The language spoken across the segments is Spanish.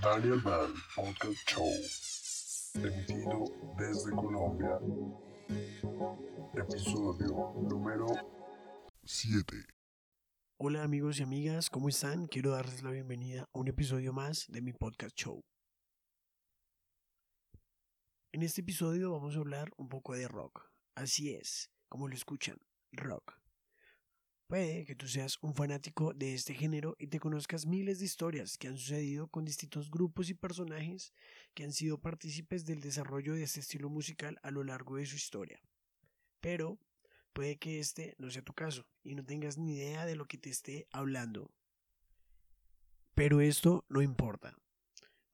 Daniel Bell Podcast Show, emitido desde Colombia. Episodio número 7. Hola amigos y amigas, ¿cómo están? Quiero darles la bienvenida a un episodio más de mi podcast show. En este episodio vamos a hablar un poco de rock. Así es, como lo escuchan, rock. Puede que tú seas un fanático de este género y te conozcas miles de historias que han sucedido con distintos grupos y personajes que han sido partícipes del desarrollo de este estilo musical a lo largo de su historia. Pero puede que este no sea tu caso y no tengas ni idea de lo que te esté hablando. Pero esto no importa.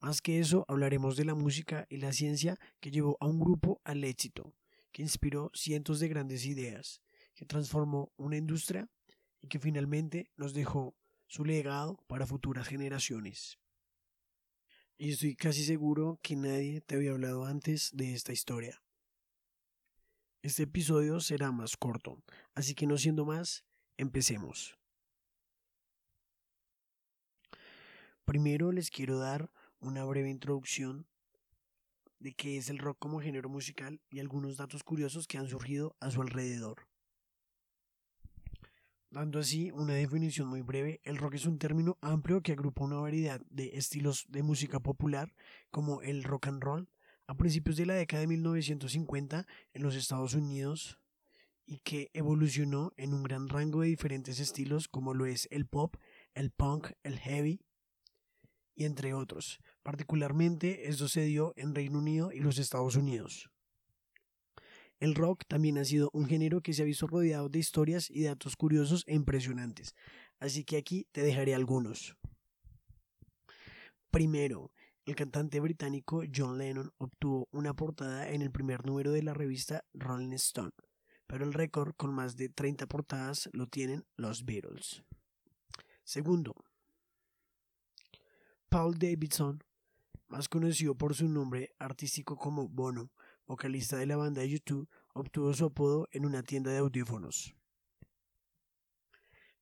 Más que eso, hablaremos de la música y la ciencia que llevó a un grupo al éxito, que inspiró cientos de grandes ideas, que transformó una industria y que finalmente nos dejó su legado para futuras generaciones. Y estoy casi seguro que nadie te había hablado antes de esta historia. Este episodio será más corto, así que no siendo más, empecemos. Primero les quiero dar una breve introducción de qué es el rock como género musical y algunos datos curiosos que han surgido a su alrededor. Dando así una definición muy breve, el rock es un término amplio que agrupa una variedad de estilos de música popular como el rock and roll a principios de la década de 1950 en los Estados Unidos y que evolucionó en un gran rango de diferentes estilos como lo es el pop, el punk, el heavy y entre otros. Particularmente esto se dio en Reino Unido y los Estados Unidos. El rock también ha sido un género que se ha visto rodeado de historias y datos curiosos e impresionantes, así que aquí te dejaré algunos. Primero, el cantante británico John Lennon obtuvo una portada en el primer número de la revista Rolling Stone, pero el récord con más de 30 portadas lo tienen los Beatles. Segundo, Paul Davidson, más conocido por su nombre artístico como Bono, vocalista de la banda YouTube, obtuvo su apodo en una tienda de audífonos.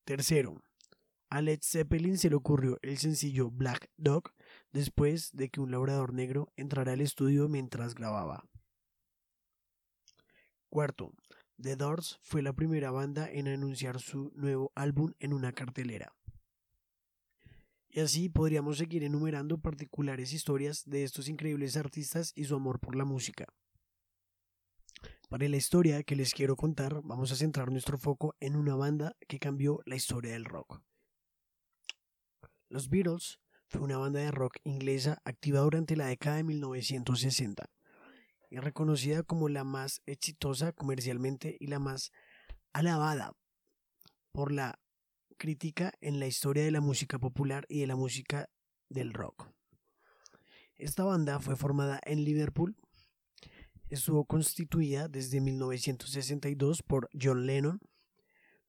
Tercero, a Led Zeppelin se le ocurrió el sencillo Black Dog después de que un labrador negro entrara al estudio mientras grababa. Cuarto, The Doors fue la primera banda en anunciar su nuevo álbum en una cartelera. Y así podríamos seguir enumerando particulares historias de estos increíbles artistas y su amor por la música. Para la historia que les quiero contar, vamos a centrar nuestro foco en una banda que cambió la historia del rock. Los Beatles fue una banda de rock inglesa activa durante la década de 1960 y reconocida como la más exitosa comercialmente y la más alabada por la crítica en la historia de la música popular y de la música del rock. Esta banda fue formada en Liverpool estuvo constituida desde 1962 por John Lennon,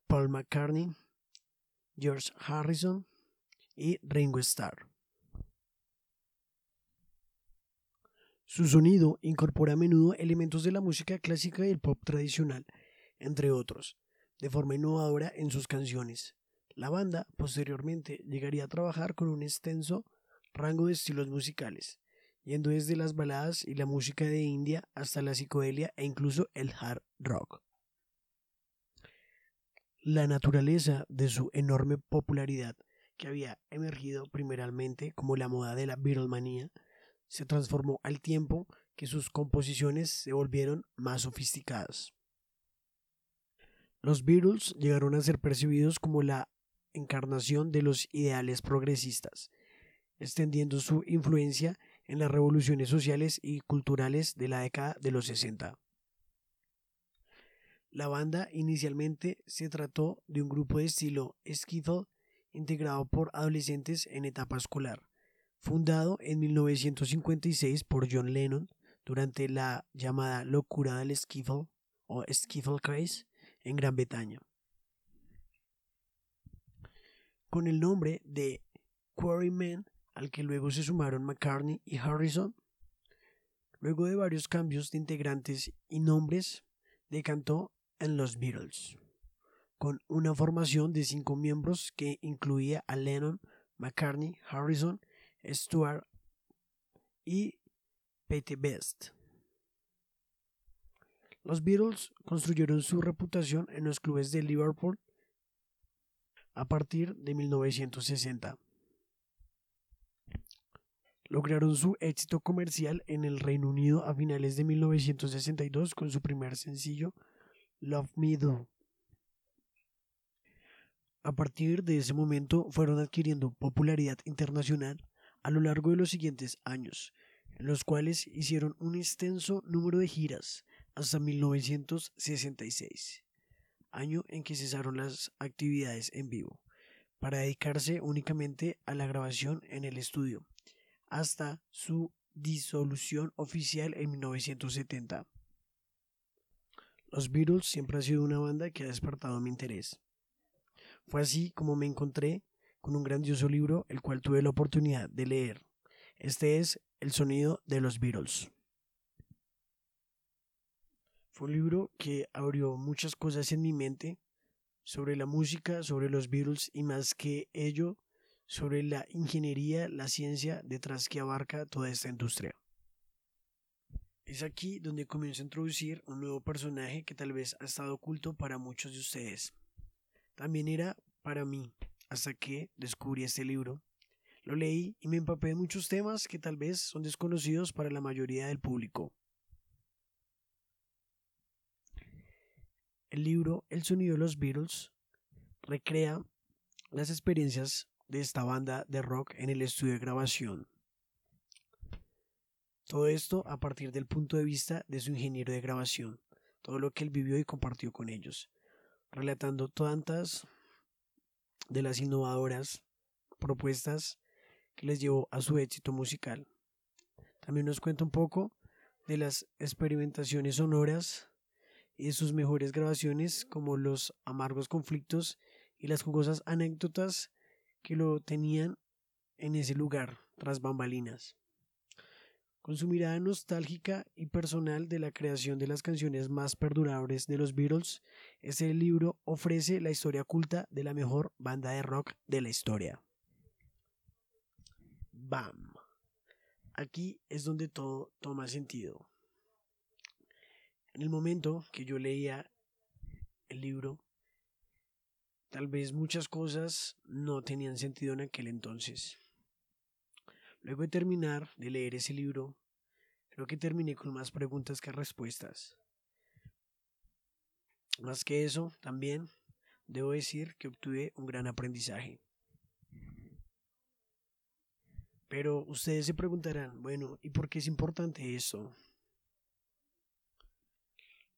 Paul McCartney, George Harrison y Ringo Starr. Su sonido incorpora a menudo elementos de la música clásica y el pop tradicional, entre otros, de forma innovadora en sus canciones. La banda posteriormente llegaría a trabajar con un extenso rango de estilos musicales, yendo desde las baladas y la música de India hasta la psicodelia e incluso el hard rock. La naturaleza de su enorme popularidad, que había emergido primeramente como la moda de la Beatlemanía, se transformó al tiempo que sus composiciones se volvieron más sofisticadas. Los Beatles llegaron a ser percibidos como la encarnación de los ideales progresistas, extendiendo su influencia en las revoluciones sociales y culturales de la década de los 60. La banda inicialmente se trató de un grupo de estilo skiffle integrado por adolescentes en etapa escolar, fundado en 1956 por John Lennon durante la llamada locura del skiffle o skiffle craze en Gran Bretaña. Con el nombre de Quarrymen al que luego se sumaron McCartney y Harrison. Luego de varios cambios de integrantes y nombres, decantó en los Beatles, con una formación de cinco miembros que incluía a Lennon, McCartney, Harrison, Stuart y Pete Best. Los Beatles construyeron su reputación en los clubes de Liverpool a partir de 1960. Lograron su éxito comercial en el Reino Unido a finales de 1962 con su primer sencillo Love Me Do. A partir de ese momento fueron adquiriendo popularidad internacional a lo largo de los siguientes años, en los cuales hicieron un extenso número de giras hasta 1966, año en que cesaron las actividades en vivo, para dedicarse únicamente a la grabación en el estudio, hasta su disolución oficial en 1970. Los Beatles siempre ha sido una banda que ha despertado mi interés. Fue así como me encontré con un grandioso libro el cual tuve la oportunidad de leer. Este es El sonido de los Beatles. Fue un libro que abrió muchas cosas en mi mente sobre la música, sobre los Beatles y más que ello, sobre la ingeniería, la ciencia detrás que abarca toda esta industria. Es aquí donde comienzo a introducir un nuevo personaje que tal vez ha estado oculto para muchos de ustedes. También era para mí, hasta que descubrí este libro. Lo leí y me empapé de muchos temas que tal vez son desconocidos para la mayoría del público. El libro El sonido de los Beatles recrea las experiencias de esta banda de rock en el estudio de grabación. Todo esto a partir del punto de vista de su ingeniero de grabación, todo lo que él vivió y compartió con ellos, relatando tantas de las innovadoras propuestas que les llevó a su éxito musical. También nos cuenta un poco de las experimentaciones sonoras y de sus mejores grabaciones como los amargos conflictos y las jugosas anécdotas que lo tenían en ese lugar tras bambalinas. Con su mirada nostálgica y personal de la creación de las canciones más perdurables de los Beatles, este libro ofrece la historia oculta de la mejor banda de rock de la historia. Bam. Aquí es donde todo toma sentido. En el momento que yo leía el libro, tal vez muchas cosas no tenían sentido en aquel entonces. Luego de terminar de leer ese libro, creo que terminé con más preguntas que respuestas. Más que eso, también debo decir que obtuve un gran aprendizaje. Pero ustedes se preguntarán, bueno, ¿y por qué es importante esto?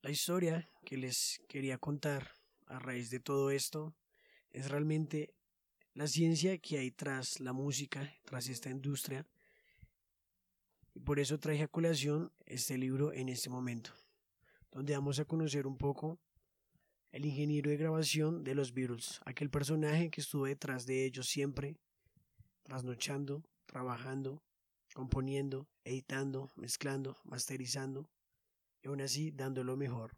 La historia que les quería contar a raíz de todo esto es realmente la ciencia que hay tras la música, tras esta industria. Y por eso traje a colación este libro en este momento, donde vamos a conocer un poco el ingeniero de grabación de los Beatles, aquel personaje que estuvo detrás de ellos siempre, trasnochando, trabajando, componiendo, editando, mezclando, masterizando, y aún así dando lo mejor.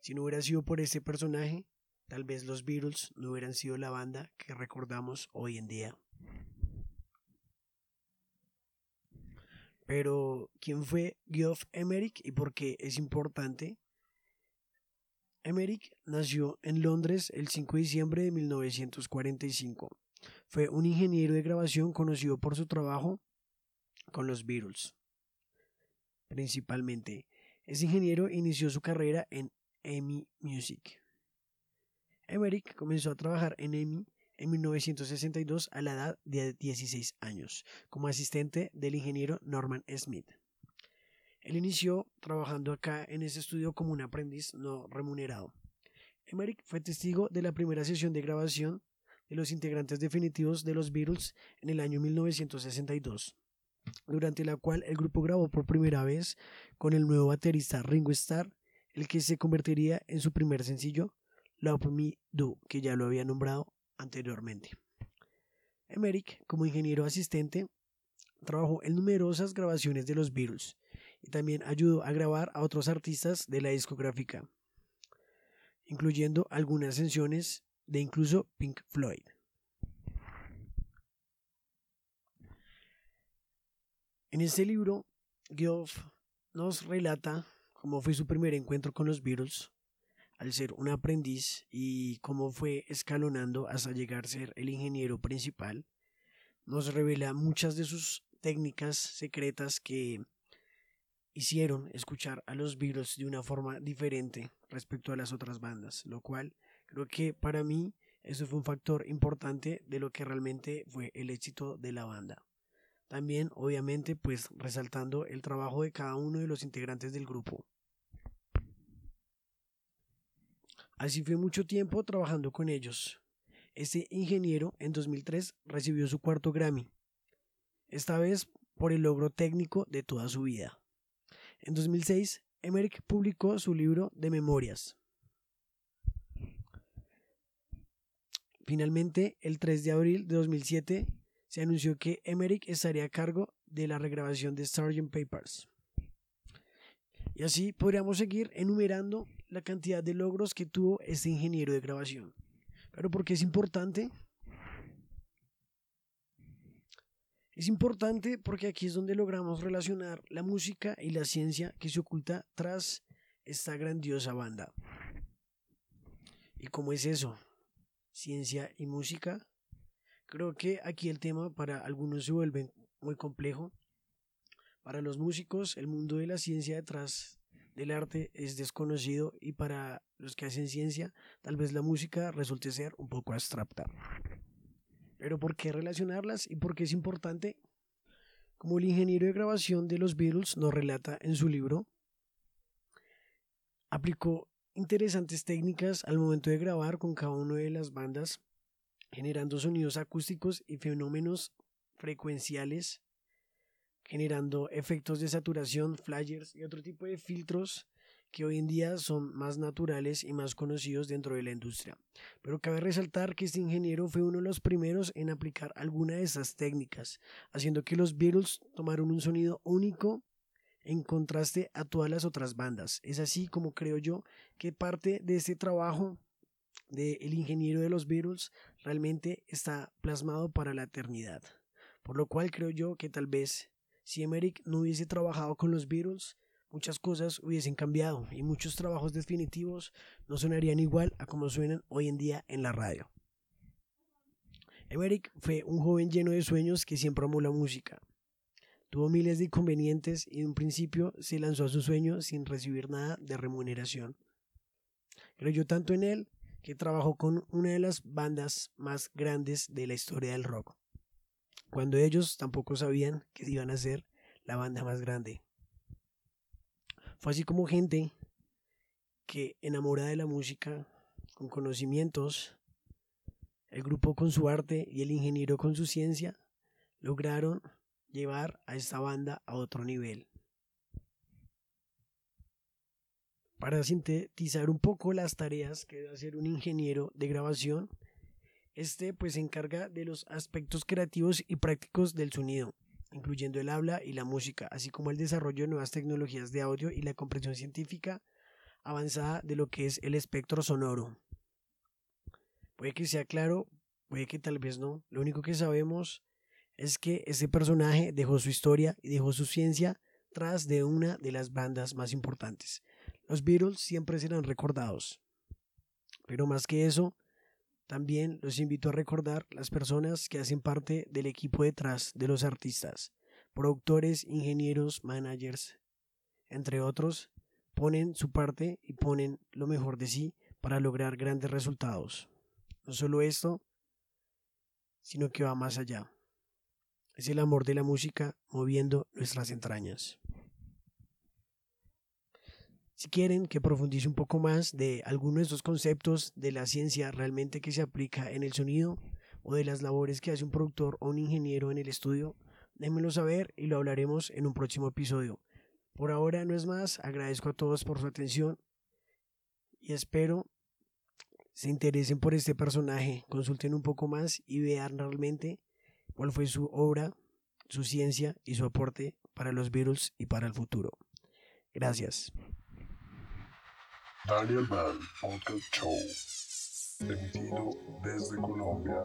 Si no hubiera sido por este personaje, tal vez los Beatles no hubieran sido la banda que recordamos hoy en día. Pero, ¿quién fue Geoff Emerick y por qué es importante? Emerick nació en Londres el 5 de diciembre de 1945. Fue un ingeniero de grabación conocido por su trabajo con los Beatles principalmente. Ese ingeniero inició su carrera en EMI Music. Emerick comenzó a trabajar en EMI en 1962 a la edad de 16 años, como asistente del ingeniero Norman Smith. Él inició trabajando acá en ese estudio como un aprendiz no remunerado. Emerick fue testigo de la primera sesión de grabación de los integrantes definitivos de los Beatles en el año 1962 durante la cual el grupo grabó por primera vez con el nuevo baterista Ringo Starr, el que se convertiría en su primer sencillo, Love Me Do, que ya lo había nombrado anteriormente. Emerick, como ingeniero asistente, trabajó en numerosas grabaciones de los Beatles y también ayudó a grabar a otros artistas de la discográfica, incluyendo algunas sesiones de incluso Pink Floyd. En este libro, Geoff nos relata cómo fue su primer encuentro con los Beatles al ser un aprendiz y cómo fue escalonando hasta llegar a ser el ingeniero principal. Nos revela muchas de sus técnicas secretas que hicieron escuchar a los Beatles de una forma diferente respecto a las otras bandas, lo cual creo que para mí eso fue un factor importante de lo que realmente fue el éxito de la banda. También, obviamente, pues resaltando el trabajo de cada uno de los integrantes del grupo. Así fue mucho tiempo trabajando con ellos. Este ingeniero en 2003 recibió su cuarto Grammy, esta vez por el logro técnico de toda su vida. En 2006, Emmerich publicó su libro de memorias. Finalmente, el 3 de abril de 2007, se anunció que Emmerich estaría a cargo de la regrabación de Sgt. Papers. Y así podríamos seguir enumerando la cantidad de logros que tuvo este ingeniero de grabación. Pero ¿por qué es importante? Es importante porque aquí es donde logramos relacionar la música y la ciencia que se oculta tras esta grandiosa banda. ¿Y cómo es eso? Ciencia y música. Creo que aquí el tema para algunos se vuelve muy complejo. Para los músicos, el mundo de la ciencia detrás del arte es desconocido y para los que hacen ciencia, tal vez la música resulte ser un poco abstracta. Pero ¿por qué relacionarlas y por qué es importante? Como el ingeniero de grabación de los Beatles nos relata en su libro, aplicó interesantes técnicas al momento de grabar con cada una de las bandas, generando sonidos acústicos y fenómenos frecuenciales, generando efectos de saturación, flyers y otro tipo de filtros que hoy en día son más naturales y más conocidos dentro de la industria. Pero cabe resaltar que este ingeniero fue uno de los primeros en aplicar alguna de esas técnicas, haciendo que los Beatles tomaron un sonido único en contraste a todas las otras bandas. Es así como creo yo que parte de este trabajo del ingeniero de los Beatles realmente está plasmado para la eternidad. Por lo cual creo yo que tal vez si Emmerich no hubiese trabajado con los Beatles, muchas cosas hubiesen cambiado y muchos trabajos definitivos no sonarían igual a como suenan hoy en día en la radio. Emmerich fue un joven lleno de sueños que siempre amó la música. Tuvo miles de inconvenientes y en un principio se lanzó a su sueño sin recibir nada de remuneración. Creyó tanto en él que trabajó con una de las bandas más grandes de la historia del rock, cuando ellos tampoco sabían que iban a ser la banda más grande. Fue así como gente que enamorada de la música, con conocimientos, el grupo con su arte y el ingeniero con su ciencia, lograron llevar a esta banda a otro nivel. Para sintetizar un poco las tareas que debe hacer un ingeniero de grabación, este pues se encarga de los aspectos creativos y prácticos del sonido, incluyendo el habla y la música, así como el desarrollo de nuevas tecnologías de audio y la comprensión científica avanzada de lo que es el espectro sonoro. Puede que sea claro, puede que tal vez no. Lo único que sabemos es que ese personaje dejó su historia y dejó su ciencia tras de una de las bandas más importantes. Los Beatles siempre serán recordados. Pero más que eso, también los invito a recordar las personas que hacen parte del equipo detrás de los artistas, productores, ingenieros, managers, entre otros, ponen su parte y ponen lo mejor de sí para lograr grandes resultados. No solo esto, sino que va más allá. Es el amor de la música moviendo nuestras entrañas. Si quieren que profundice un poco más de alguno de estos conceptos de la ciencia realmente que se aplica en el sonido o de las labores que hace un productor o un ingeniero en el estudio, déjenmelo saber y lo hablaremos en un próximo episodio. Por ahora no es más, agradezco a todos por su atención y espero se interesen por este personaje, consulten un poco más y vean realmente cuál fue su obra, su ciencia y su aporte para los Beatles y para el futuro. Gracias. Daniel Bell Podcast Show, emitido desde Colombia.